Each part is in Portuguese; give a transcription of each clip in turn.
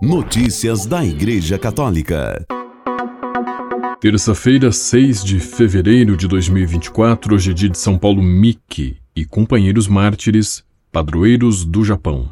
Notícias da Igreja Católica. Terça-feira, 6 de fevereiro de 2024, hoje é dia de São Paulo Miki e companheiros mártires, padroeiros do Japão.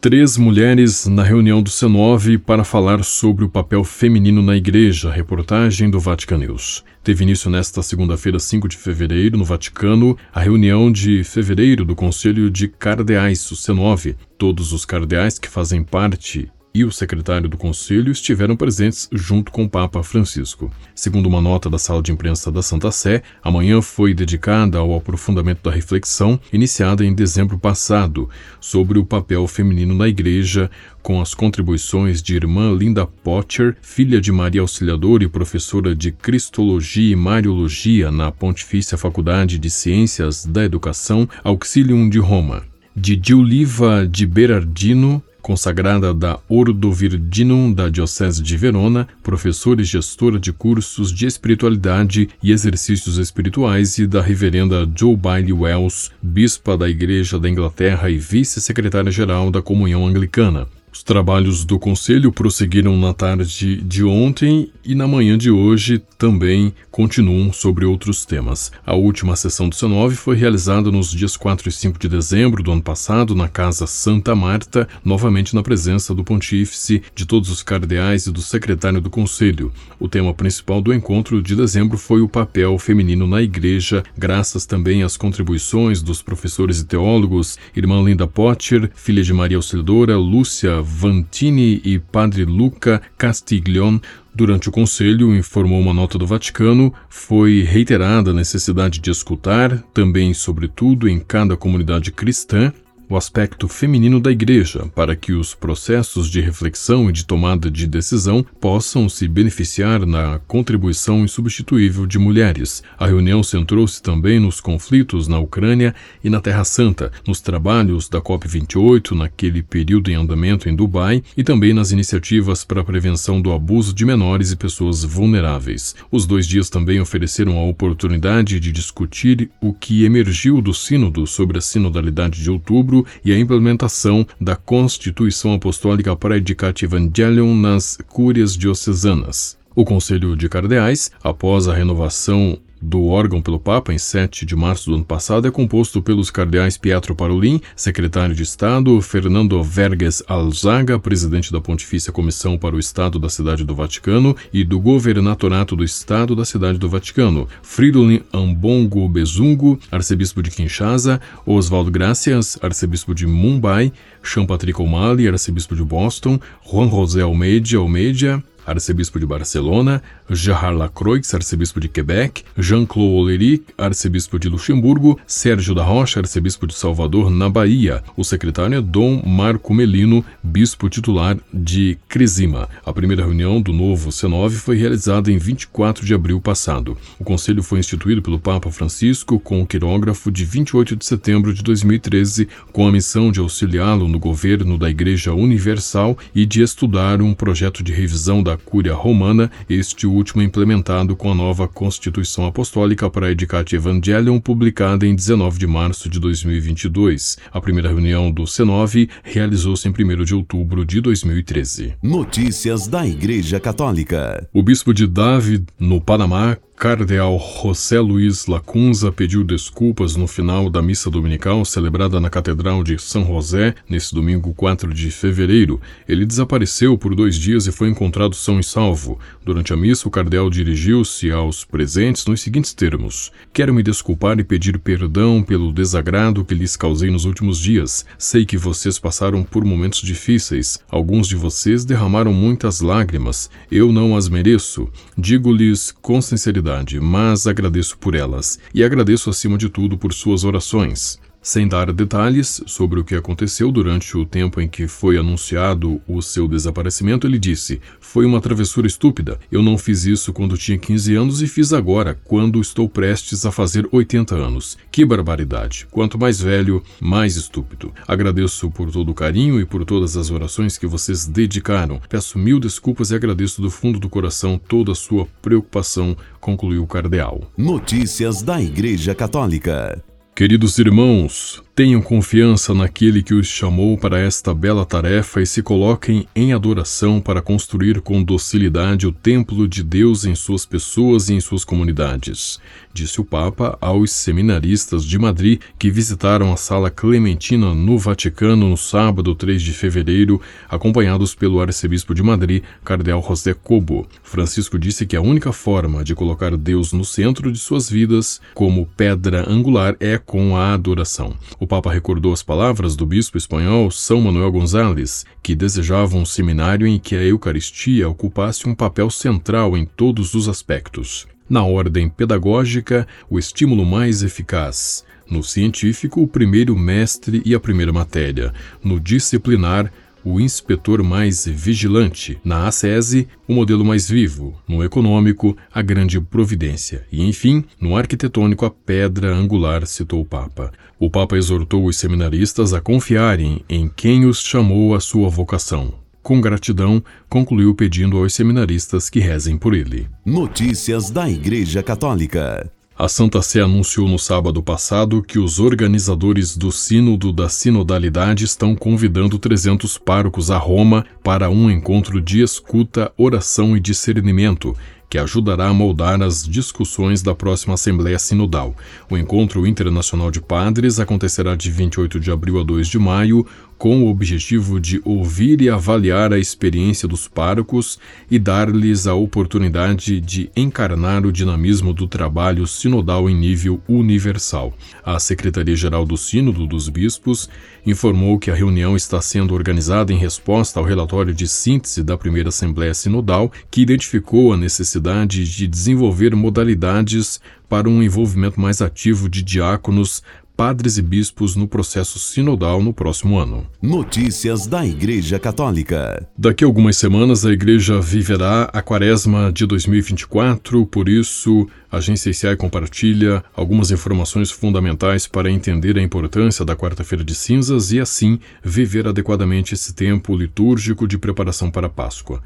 Três mulheres na reunião do C9 para falar sobre o papel feminino na Igreja, reportagem do Vatican News. Teve início nesta segunda-feira, 5 de fevereiro, no Vaticano, a reunião de fevereiro do Conselho de Cardeais, o C9. Todos os cardeais que fazem parte e o secretário do Conselho estiveram presentes junto com o Papa Francisco. Segundo uma nota da sala de imprensa da Santa Sé, amanhã foi dedicada ao aprofundamento da reflexão iniciada em dezembro passado sobre o papel feminino na Igreja, com as contribuições de irmã Linda Potcher, filha de Maria Auxiliadora e professora de Cristologia e Mariologia na Pontifícia Faculdade de Ciências da Educação Auxilium de Roma de Giuliva de Berardino, consagrada da Ordo Virginum da Diocese de Verona, professora e gestora de cursos de espiritualidade e exercícios espirituais, e da Reverenda Joe Bailey Wells, bispa da Igreja da Inglaterra e vice-secretária-geral da Comunhão Anglicana. Os trabalhos do Conselho prosseguiram na tarde de ontem e na manhã de hoje também continuam sobre outros temas. A última sessão do C9 foi realizada nos dias 4 e 5 de dezembro do ano passado na Casa Santa Marta, novamente na presença do Pontífice, de todos os cardeais e do secretário do Conselho. O tema principal do encontro de dezembro foi o papel feminino na Igreja, graças também às contribuições dos professores e teólogos, irmã Linda Potter, filha de Maria Auxiliadora, Lúcia Vantini e padre Luca Castiglion, durante o conselho, informou uma nota do Vaticano, foi reiterada a necessidade de escutar, também, sobretudo, em cada comunidade cristã, o aspecto feminino da Igreja, para que os processos de reflexão e de tomada de decisão possam se beneficiar na contribuição insubstituível de mulheres. A reunião centrou-se também nos conflitos na Ucrânia e na Terra Santa, nos trabalhos da COP28 naquele período em andamento em Dubai e também nas iniciativas para a prevenção do abuso de menores e pessoas vulneráveis. Os dois dias também ofereceram a oportunidade de discutir o que emergiu do Sínodo sobre a sinodalidade de outubro e a implementação da Constituição Apostólica Praedicate Evangelium nas cúrias diocesanas. O Conselho de Cardeais, após a renovação do órgão pelo Papa em 7 de março do ano passado é composto pelos cardeais Pietro Parolin, secretário de Estado, Fernando Verges Alzaga, presidente da Pontifícia Comissão para o Estado da Cidade do Vaticano e do Governatorato do Estado da Cidade do Vaticano, Fridolin Ambongo Bezungo, arcebispo de Kinshasa, Oswaldo Gracias, arcebispo de Mumbai, Jean Patrick O'Malley, arcebispo de Boston, Juan José Almeida Almeida, arcebispo de Barcelona, Gerard Lacroix, arcebispo de Quebec, Jean-Claude Ollery, arcebispo de Luxemburgo, Sérgio da Rocha, arcebispo de Salvador, na Bahia. O secretário é Dom Marco Melino, bispo titular de Crisima. A primeira reunião do novo C9 foi realizada em 24 de abril passado. O conselho foi instituído pelo Papa Francisco com o quirógrafo de 28 de setembro de 2013, com a missão de auxiliá-lo no governo da Igreja Universal e de estudar um projeto de revisão da Cúria Romana, este último implementado com a nova Constituição Apostólica para Edicate Evangelium, publicada em 19 de março de 2022. A primeira reunião do C9 realizou-se em 1 de outubro de 2013. Notícias da Igreja Católica. O bispo de David, no Panamá, Cardeal José Luiz Lacunza pediu desculpas no final da missa dominical celebrada na Catedral de São José nesse domingo 4 de fevereiro. Ele desapareceu por dois dias e foi encontrado são e salvo. Durante a missa, o cardeal dirigiu-se aos presentes nos seguintes termos: Quero me desculpar e pedir perdão pelo desagrado que lhes causei nos últimos dias. Sei que vocês passaram por momentos difíceis. Alguns de vocês derramaram muitas lágrimas. Eu não as mereço. Digo-lhes com sinceridade mas agradeço por elas e agradeço acima de tudo por suas orações. Sem dar detalhes sobre o que aconteceu durante o tempo em que foi anunciado o seu desaparecimento, ele disse: Foi uma travessura estúpida. Eu não fiz isso quando tinha 15 anos e fiz agora, quando estou prestes a fazer 80 anos. Que barbaridade! Quanto mais velho, mais estúpido. Agradeço por todo o carinho e por todas as orações que vocês dedicaram. Peço mil desculpas e agradeço do fundo do coração toda a sua preocupação, concluiu o cardeal. Notícias da Igreja Católica. Queridos irmãos, Tenham confiança naquele que os chamou para esta bela tarefa e se coloquem em adoração para construir com docilidade o templo de Deus em suas pessoas e em suas comunidades, disse o Papa aos seminaristas de Madrid que visitaram a Sala Clementina no Vaticano no sábado 3 de fevereiro, acompanhados pelo arcebispo de Madrid, Cardeal José Cobo. Francisco disse que a única forma de colocar Deus no centro de suas vidas, como pedra angular, é com a adoração. O Papa recordou as palavras do bispo espanhol São Manuel González, que desejava um seminário em que a Eucaristia ocupasse um papel central em todos os aspectos. Na ordem pedagógica, o estímulo mais eficaz. No científico, o primeiro mestre e a primeira matéria. No disciplinar, o inspetor mais vigilante, na ascese, o modelo mais vivo, no econômico, a grande providência e, enfim, no arquitetônico, a pedra angular, citou o Papa. O Papa exortou os seminaristas a confiarem em quem os chamou à sua vocação. Com gratidão, concluiu pedindo aos seminaristas que rezem por ele. Notícias da Igreja Católica. A Santa Sé anunciou no sábado passado que os organizadores do Sínodo da Sinodalidade estão convidando 300 párocos a Roma para um encontro de escuta, oração e discernimento, que ajudará a moldar as discussões da próxima Assembleia Sinodal. O Encontro Internacional de Padres acontecerá de 28 de abril a 2 de maio, com o objetivo de ouvir e avaliar a experiência dos párocos e dar-lhes a oportunidade de encarnar o dinamismo do trabalho sinodal em nível universal. A Secretaria-Geral do Sínodo dos Bispos informou que a reunião está sendo organizada em resposta ao relatório de síntese da primeira Assembleia Sinodal, que identificou a necessidade de desenvolver modalidades para um envolvimento mais ativo de diáconos padres e bispos no processo sinodal no próximo ano. Notícias da Igreja Católica. Daqui a algumas semanas a Igreja viverá a Quaresma de 2024, por isso a Agência ICI compartilha algumas informações fundamentais para entender a importância da Quarta-feira de Cinzas e assim viver adequadamente esse tempo litúrgico de preparação para a Páscoa.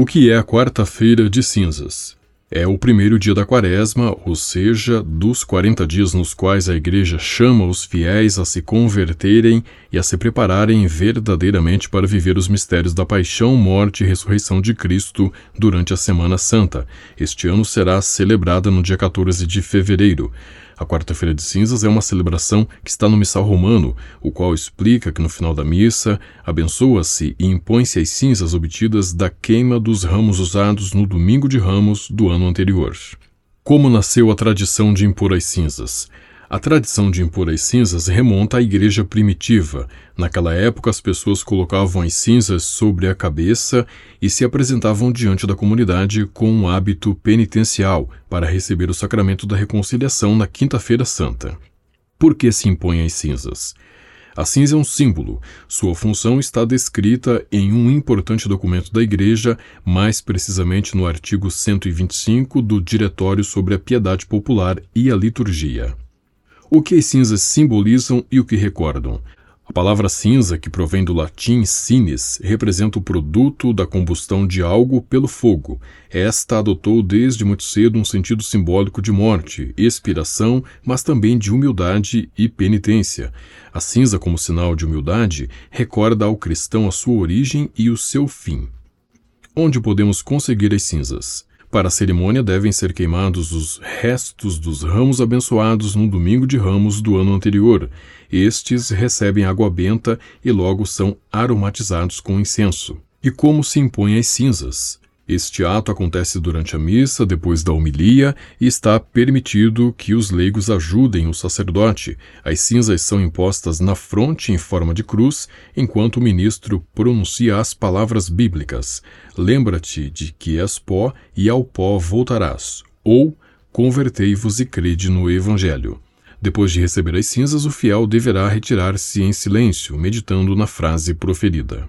O que é a Quarta-feira de Cinzas? É o primeiro dia da quaresma, ou seja, dos 40 dias nos quais a Igreja chama os fiéis a se converterem e a se prepararem verdadeiramente para viver os mistérios da paixão, morte e ressurreição de Cristo durante a Semana Santa. Este ano será celebrada no dia 14 de fevereiro. A Quarta-feira de Cinzas é uma celebração que está no Missal Romano, o qual explica que no final da missa abençoa-se e impõe-se as cinzas obtidas da queima dos ramos usados no Domingo de Ramos do ano anterior. Como nasceu a tradição de impor as cinzas? A tradição de impor as cinzas remonta à igreja primitiva. Naquela época, as pessoas colocavam as cinzas sobre a cabeça e se apresentavam diante da comunidade com um hábito penitencial para receber o sacramento da reconciliação na Quinta-feira Santa. Por que se impõem as cinzas? A cinza é um símbolo. Sua função está descrita em um importante documento da Igreja, mais precisamente no artigo 125 do Diretório sobre a Piedade Popular e a Liturgia. O que as cinzas simbolizam e o que recordam? A palavra cinza, que provém do latim cines, representa o produto da combustão de algo pelo fogo. Esta adotou desde muito cedo um sentido simbólico de morte, expiração, mas também de humildade e penitência. A cinza, como sinal de humildade, recorda ao cristão a sua origem e o seu fim. Onde podemos conseguir as cinzas? Para a cerimônia devem ser queimados os restos dos ramos abençoados no domingo de ramos do ano anterior. Estes recebem água benta e logo são aromatizados com incenso. E como se impõem as cinzas? Este ato acontece durante a missa, depois da homilia, e está permitido que os leigos ajudem o sacerdote. As cinzas são impostas na fronte em forma de cruz, enquanto o ministro pronuncia as palavras bíblicas: Lembra-te de que és pó e ao pó voltarás, ou convertei-vos e crede no Evangelho. Depois de receber as cinzas, o fiel deverá retirar-se em silêncio, meditando na frase proferida.